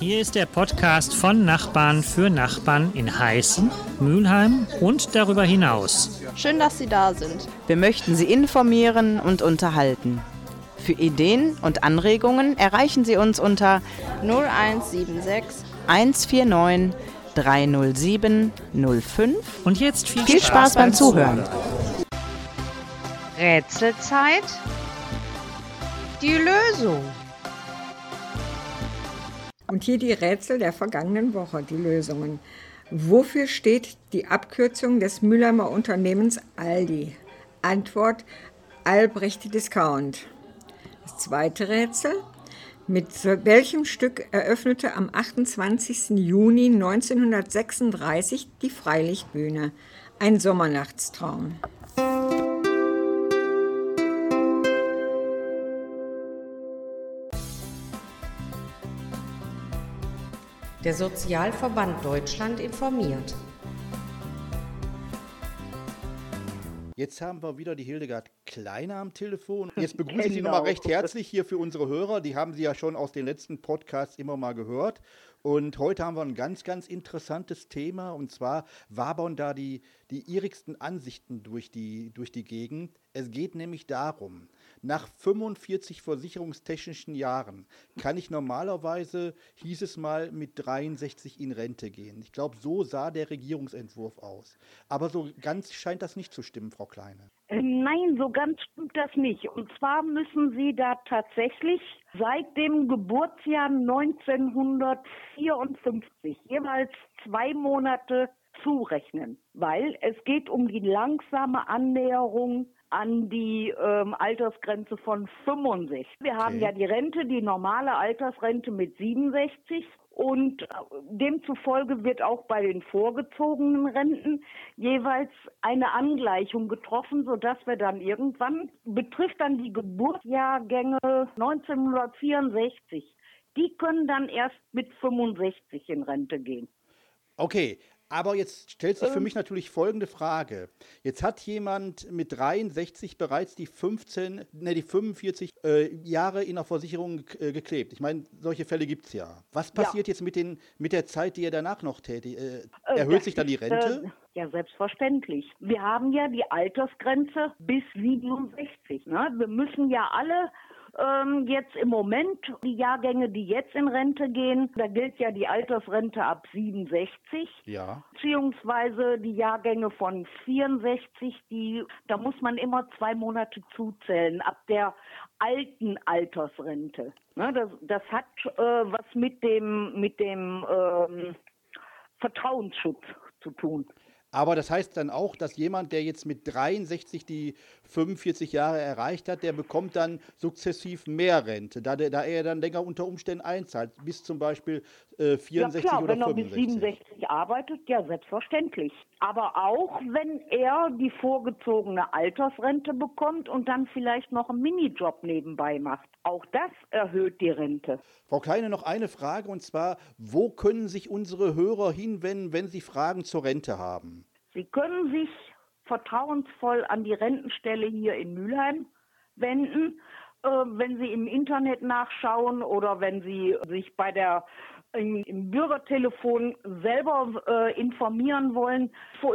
Hier ist der Podcast von Nachbarn für Nachbarn in Heißen, Mülheim und darüber hinaus. Schön, dass Sie da sind. Wir möchten Sie informieren und unterhalten. Für Ideen und Anregungen erreichen Sie uns unter 0176 149 307 05. Und jetzt viel, Viel Spaß beim Zuhören. Rätselzeit? Die Lösung. Und hier die Rätsel der vergangenen Woche, die Lösungen. Wofür steht die Abkürzung des Mülheimer Unternehmens Aldi? Antwort Albrecht Discount. Das zweite Rätsel. Mit welchem Stück eröffnete am 28. Juni 1936 die Freilichtbühne? Ein Sommernachtstraum. Der Sozialverband Deutschland informiert. Jetzt haben wir wieder die Hildegard Kleine am Telefon. Jetzt begrüße ich Sie Genau. nochmal recht herzlich hier für unsere Hörer. Die haben Sie ja schon aus den letzten Podcasts immer mal gehört. Und heute haben wir ein ganz, ganz interessantes Thema. Und zwar wabern da die, die irrigsten Ansichten durch die, durch die Gegend. Es geht nämlich darum, nach 45 versicherungstechnischen Jahren kann ich normalerweise, hieß es mal, mit 63 in Rente gehen. Ich glaube, so sah der Regierungsentwurf aus. Aber so ganz scheint das nicht zu stimmen, Frau Kleine. Äh, Nein, so ganz stimmt das nicht. Und zwar müssen Sie da tatsächlich seit dem Geburtsjahr 1954 jeweils zwei Monate zurechnen, weil es geht um die langsame Annäherung an die ähm, Altersgrenze von 65. Wir haben Okay. ja die Rente, die normale Altersrente mit 67 und äh, demzufolge wird auch bei den vorgezogenen Renten jeweils eine Angleichung getroffen, sodass wir dann irgendwann, betrifft dann die Geburtsjahrgänge 1964, die können dann erst mit 65 in Rente gehen. Okay, aber jetzt stellt sich für mich natürlich folgende Frage. Jetzt hat jemand mit 63 bereits die 15, ne, die 45 äh, Jahre in der Versicherung äh, geklebt. Ich meine, solche Fälle gibt es ja. Was Ja. passiert jetzt mit, den, mit der Zeit, die er danach noch tätig? Äh, Äh, erhöht sich dann die ist, Rente? Äh, ja, selbstverständlich. Wir haben ja die Altersgrenze bis 67. Ne? Wir müssen ja alle ähm, jetzt im Moment, die Jahrgänge, die jetzt in Rente gehen, da gilt ja die Altersrente ab 67. ja. Beziehungsweise die Jahrgänge von 64, die, da muss man immer zwei Monate zuzählen, ab der alten Altersrente. Ne, das, das hat äh, was mit dem, mit dem ähm, Vertrauensschutz zu tun. Aber das heißt dann auch, dass jemand, der jetzt mit 63 die 45 Jahre erreicht hat, der bekommt dann sukzessiv mehr Rente, da, der, da er dann länger unter Umständen einzahlt, bis zum Beispiel äh, 64 ja klar, oder wenn er bis 65. 67 arbeitet, ja selbstverständlich. Aber auch wenn er die vorgezogene Altersrente bekommt und dann vielleicht noch einen Minijob nebenbei macht. Auch das erhöht die Rente. Frau Kleine, noch eine Frage und zwar, wo können sich unsere Hörer hinwenden, wenn sie Fragen zur Rente haben? Sie können sich vertrauensvoll an die Rentenstelle hier in Mülheim wenden, äh, wenn Sie im Internet nachschauen oder wenn Sie sich bei der im, Bürgertelefon selber äh, informieren wollen.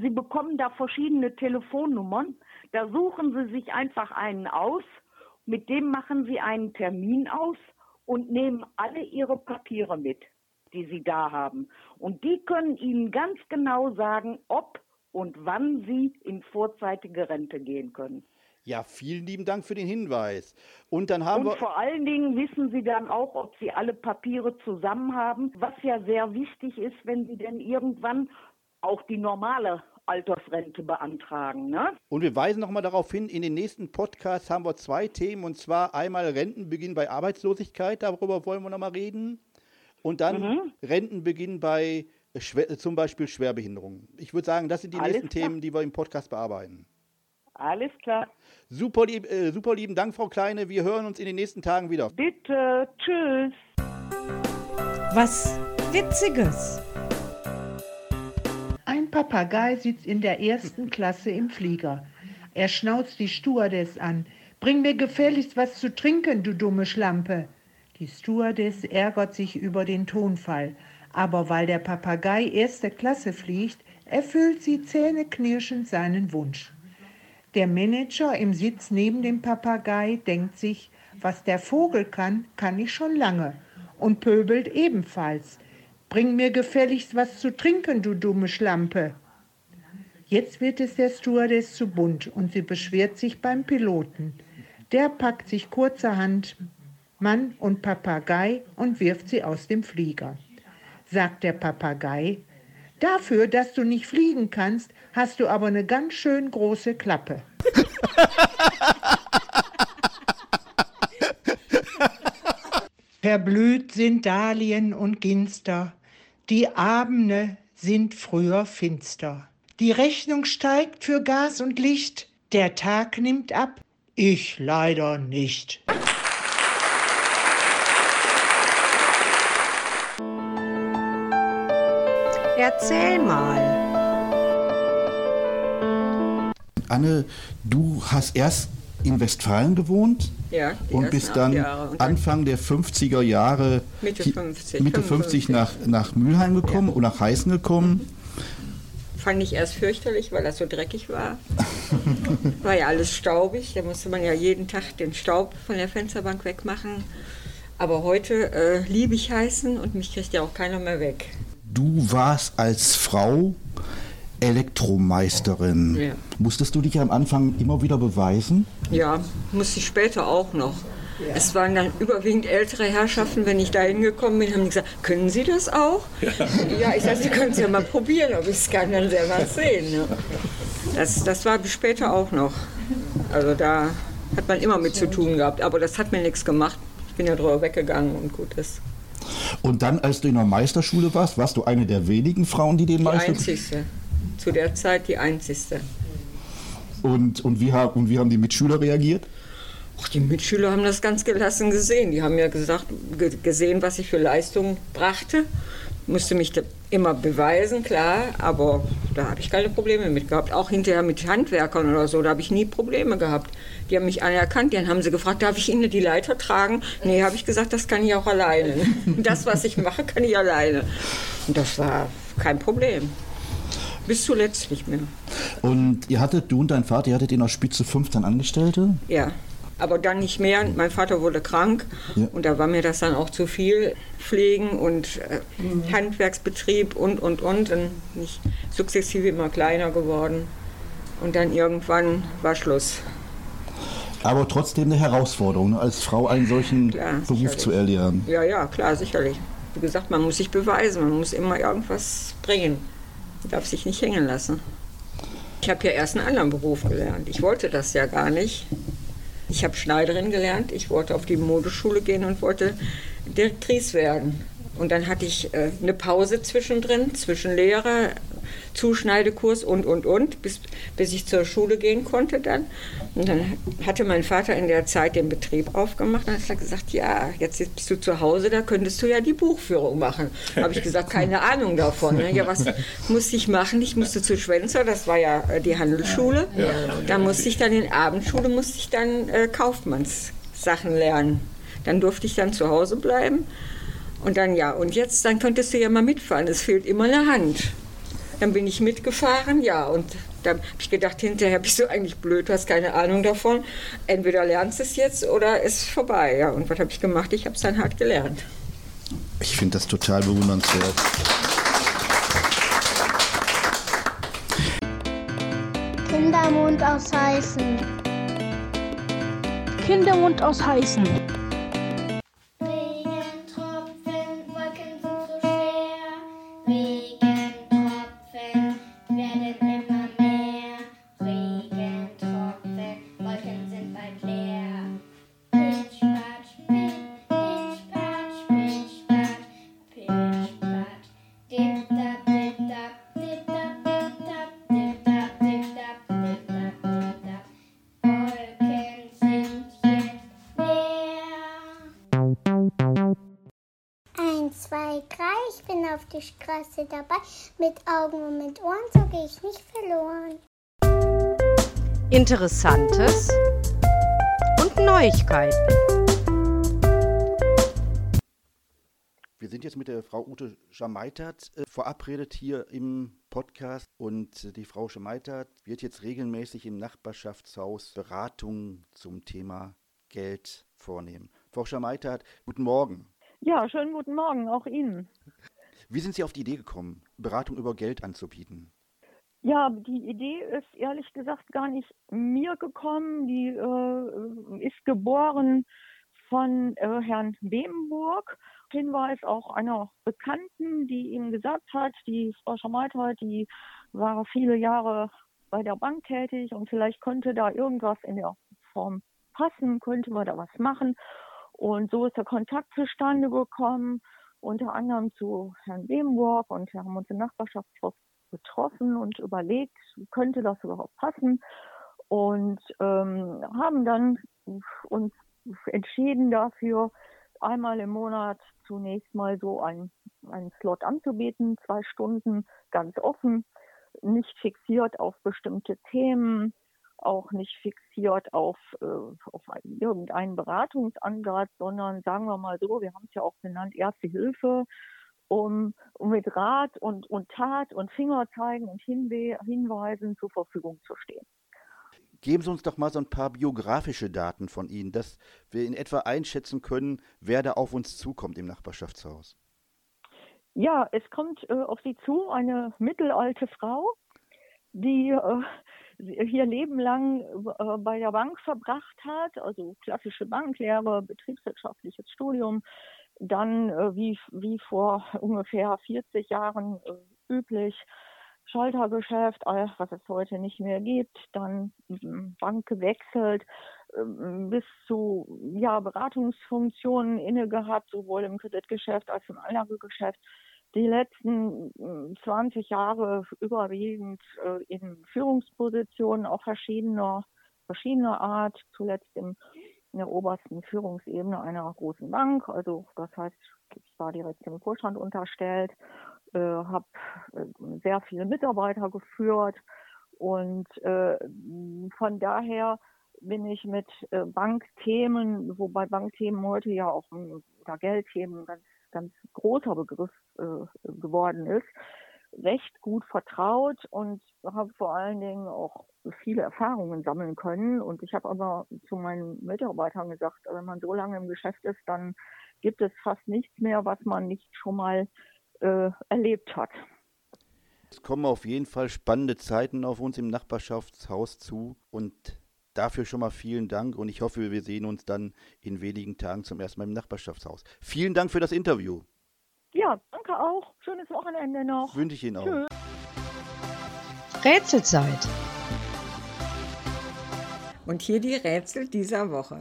Sie bekommen da verschiedene Telefonnummern. Da suchen Sie sich einfach einen aus. Mit dem machen Sie einen Termin aus und nehmen alle Ihre Papiere mit, die Sie da haben. Und die können Ihnen ganz genau sagen, ob und wann Sie in vorzeitige Rente gehen können. Ja, vielen lieben Dank für den Hinweis. Und dann haben Und wir. vor allen Dingen wissen Sie dann auch, ob Sie alle Papiere zusammen haben, was ja sehr wichtig ist, wenn Sie denn irgendwann auch die normale Altersrente beantragen. Ne? Und wir weisen nochmal darauf hin, in den nächsten Podcasts haben wir zwei Themen, und zwar einmal Rentenbeginn bei Arbeitslosigkeit, darüber wollen wir nochmal reden. Und dann Mhm. Rentenbeginn bei zum Beispiel Schwerbehinderung. Ich würde sagen, das sind die Alles nächsten klar. Themen, die wir im Podcast bearbeiten. Alles klar. Super, lieb, äh, super lieben Dank, Frau Kleine. Wir hören uns in den nächsten Tagen wieder. Bitte. Tschüss. Was Witziges. Ein Papagei sitzt in der ersten Klasse im Flieger. Er schnauzt die Stewardess an. Bring mir gefälligst was zu trinken, du dumme Schlampe. Die Stewardess ärgert sich über den Tonfall, aber weil der Papagei erste Klasse fliegt, erfüllt sie zähneknirschend seinen Wunsch. Der Manager im Sitz neben dem Papagei denkt sich, was der Vogel kann, kann ich schon lange und pöbelt ebenfalls. Bring mir gefälligst was zu trinken, du dumme Schlampe. Jetzt wird es der Stewardess zu bunt und sie beschwert sich beim Piloten. Der packt sich kurzerhand Mann und Papagei und wirft sie aus dem Flieger. Sagt der Papagei, dafür, dass du nicht fliegen kannst, hast du aber eine ganz schön große Klappe. Verblüht sind Dahlien und Ginster, die Abende sind früher finster. Die Rechnung steigt für Gas und Licht, der Tag nimmt ab, ich leider nicht. Erzähl mal. Anne, du hast erst in Westfalen gewohnt Ja, und bist dann. Und dann Anfang der 50er Jahre Mitte hi- 50, Mitte 50 nach, nach Mülheim gekommen und nach Heißen gekommen. fand ich erst fürchterlich, weil das so dreckig war. war ja alles staubig, da musste man ja jeden Tag den Staub von der Fensterbank wegmachen. Aber heute äh, liebe ich Heißen und mich kriegt ja auch keiner mehr weg. Du warst als Frau Elektromeisterin. Ja. Musstest du dich am Anfang immer wieder beweisen? Ja, musste ich später auch noch. Es waren dann überwiegend ältere Herrschaften, wenn ich da hingekommen bin, haben die gesagt, können Sie das auch? Ja, ich sage, Sie können es ja mal probieren, ob ich es kann, dann selber sehen. Ne? Das, das war bis später auch noch. Also da hat man immer mit zu tun gehabt, aber das hat mir nichts gemacht. Ich bin ja drüber weggegangen und gut ist. Und dann, als du in der Meisterschule warst, warst du eine der wenigen Frauen, die den Die Meister... einzigste. Zu der Zeit die einzigste. Und, und, wie, ha- und wie haben die Mitschüler reagiert? Ach, die Mitschüler haben das ganz gelassen gesehen. Die haben ja gesagt, ge gesehen, was ich für Leistungen brachte. Musste mich immer beweisen, klar, aber da habe ich keine Probleme mit gehabt. Auch hinterher mit Handwerkern oder so, da habe ich nie Probleme gehabt. Die haben mich anerkannt, dann haben sie gefragt, darf ich Ihnen die Leiter tragen? Nee, habe ich gesagt, das kann ich auch alleine. Das, was ich mache, kann ich alleine. Und das war kein Problem. Bis zuletzt nicht mehr. Und ihr hattet, du und dein Vater, ihr hattet in der Spitze 15 Angestellte? Ja, aber dann nicht mehr. Mein Vater wurde krank Ja. und da war mir das dann auch zu viel. Pflegen und äh, Handwerksbetrieb und, und, und. Dann bin ich sukzessive immer kleiner geworden. Und dann irgendwann war Schluss. Aber trotzdem eine Herausforderung, ne, als Frau einen solchen Klar, Beruf sicherlich. zu erlernen. Ja, ja, klar, sicherlich. Wie gesagt, man muss sich beweisen, man muss immer irgendwas bringen. Man darf sich nicht hängen lassen. Ich habe ja erst einen anderen Beruf gelernt. Ich wollte das ja gar nicht. Ich habe Schneiderin gelernt. Ich wollte auf die Modeschule gehen und wollte Direktrice werden. Und dann hatte ich äh, eine Pause zwischendrin, zwischen Lehrer, Zuschneidekurs und, und, und, bis, bis ich zur Schule gehen konnte dann. Und dann hatte mein Vater in der Zeit den Betrieb aufgemacht und hat er gesagt, ja, jetzt bist du zu Hause, da könntest du ja die Buchführung machen. Habe ich gesagt, keine Ahnung davon. Ne? Ja, was musste ich machen? Ich musste zu Schwenzer, das war ja äh, die Handelsschule. Da musste ich dann in Abendschule, musste ich dann äh, Kaufmannssachen lernen. Dann durfte ich dann zu Hause bleiben. Und dann ja, und jetzt, dann könntest du ja mal mitfahren. Es fehlt immer eine Hand. Dann bin ich mitgefahren, ja, und dann habe ich gedacht, hinterher bist du eigentlich blöd, du hast keine Ahnung davon. Entweder lernst du es jetzt oder ist vorbei. Ja, und was habe ich gemacht? Ich habe es dann hart gelernt. Ich finde das total bewundernswert. Kindermund aus Heißen. Kindermund aus Heißen. Die Straße dabei. Mit Augen und mit Ohren, so gehe ich nicht verloren. Interessantes und Neuigkeiten. Wir sind jetzt mit der Frau Ute Schamaitert äh, verabredet hier im Podcast und äh, die Frau Schamaitert wird jetzt regelmäßig im Nachbarschaftshaus Beratungen zum Thema Geld vornehmen. Frau Schamaitert, guten Morgen. Ja, schönen guten Morgen, auch Ihnen. Wie sind Sie auf die Idee gekommen, Beratung über Geld anzubieten? Ja, die Idee ist ehrlich gesagt gar nicht mir gekommen. Die äh, ist geboren von äh, Herrn Bebenburg. Hinweis auch einer Bekannten, die ihm gesagt hat, die Frau Schamaitheit, die war viele Jahre bei der Bank tätig und vielleicht könnte da irgendwas in der Form passen, könnte man da was machen. Und so ist der Kontakt zustande gekommen, unter anderem zu Herrn Bebenburg und wir haben uns im Nachbarschaftshaus getroffen und überlegt, könnte das überhaupt passen? Und ähm, haben dann uns entschieden dafür, einmal im Monat zunächst mal so einen, einen Slot anzubieten, zwei Stunden ganz offen, nicht fixiert auf bestimmte Themen, auch nicht fixiert auf, äh, auf irgendeinen Beratungsansatz, sondern sagen wir mal so, wir haben es ja auch genannt, Erste Hilfe, um, um mit Rat und, und Tat und Fingerzeigen und Hinwe Hinweisen zur Verfügung zu stehen. Geben Sie uns doch mal so ein paar biografische Daten von Ihnen, dass wir in etwa einschätzen können, wer da auf uns zukommt im Nachbarschaftshaus. Ja, es kommt äh, auf Sie zu eine mittelalte Frau, die äh, ihr Leben lang äh, bei der Bank verbracht hat, also klassische Banklehre, betriebswirtschaftliches Studium, dann äh, wie, wie vor ungefähr 40 Jahren äh, üblich Schaltergeschäft, was es heute nicht mehr gibt, dann Bank gewechselt, ähm, bis zu ja, Beratungsfunktionen inne gehabt, sowohl im Kreditgeschäft als im Anlagegeschäft. Die letzten 20 Jahre überwiegend äh, in Führungspositionen, auch verschiedener, verschiedener Art, zuletzt in der obersten Führungsebene einer großen Bank. Also das heißt, ich war direkt dem Vorstand unterstellt, äh, habe äh, sehr viele Mitarbeiter geführt und äh, von daher bin ich mit äh, Bankthemen, wobei Bankthemen heute ja auch oder Geldthemen ganz ganz großer Begriff äh, geworden ist, recht gut vertraut und habe vor allen Dingen auch viele Erfahrungen sammeln können. Und ich habe aber zu meinen Mitarbeitern gesagt, wenn man so lange im Geschäft ist, dann gibt es fast nichts mehr, was man nicht schon mal äh, erlebt hat. Es kommen auf jeden Fall spannende Zeiten auf uns im Nachbarschaftshaus zu und dafür schon mal vielen Dank und ich hoffe, wir sehen uns dann in wenigen Tagen zum ersten Mal im Nachbarschaftshaus. Vielen Dank für das Interview. Ja, danke auch. Schönes Wochenende noch. Wünsche ich Ihnen auch. Tschüss. Rätselzeit. Und hier die Rätsel dieser Woche.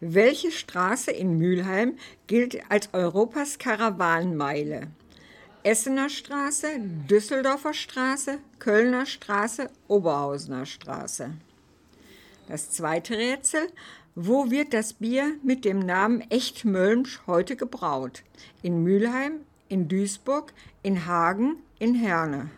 Welche Straße in Mülheim gilt als Europas Karawanenmeile? Essener Straße, Düsseldorfer Straße, Kölner Straße, Oberhausener Straße. Das zweite Rätsel. Wo wird das Bier mit dem Namen Echtmölmsch heute gebraut? In Mülheim, in Duisburg, in Hagen, in Herne.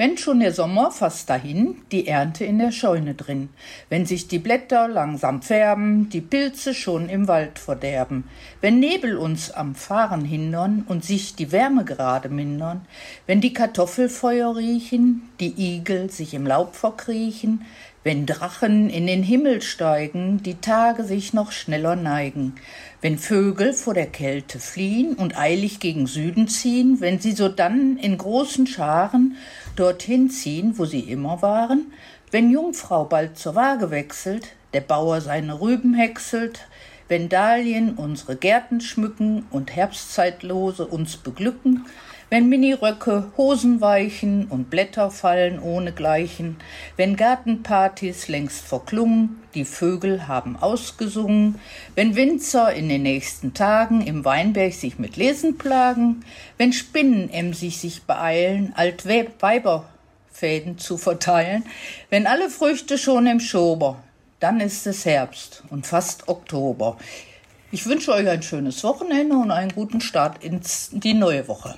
Wenn schon der Sommer fast dahin, die Ernte in der Scheune drin, wenn sich die Blätter langsam färben, die Pilze schon im Wald verderben, wenn Nebel uns am Fahren hindern und sich die Wärme gerade mindern, wenn die Kartoffelfeuer riechen, die Igel sich im Laub verkriechen, wenn Drachen in den Himmel steigen, die Tage sich noch schneller neigen, wenn Vögel vor der Kälte fliehen und eilig gegen Süden ziehen, wenn sie sodann in großen Scharen dorthin ziehen, wo sie immer waren, wenn Jungfrau bald zur Waage wechselt, der Bauer seine Rüben häckselt, wenn Dahlien unsere Gärten schmücken und Herbstzeitlose uns beglücken, wenn Miniröcke Hosen weichen und Blätter fallen ohnegleichen, wenn Gartenpartys längst verklungen, die Vögel haben ausgesungen, wenn Winzer in den nächsten Tagen im Weinberg sich mit Lesen plagen, wenn Spinnen emsig sich beeilen, Altweiberfäden zu verteilen, wenn alle Früchte schon im Schober, dann ist es Herbst und fast Oktober. Ich wünsche euch ein schönes Wochenende und einen guten Start in die neue Woche.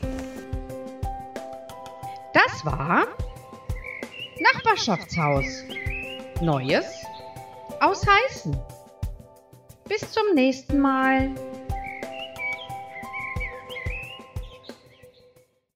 Das war Nachbarschaftshaus. Neues aus Heißen. Bis zum nächsten Mal.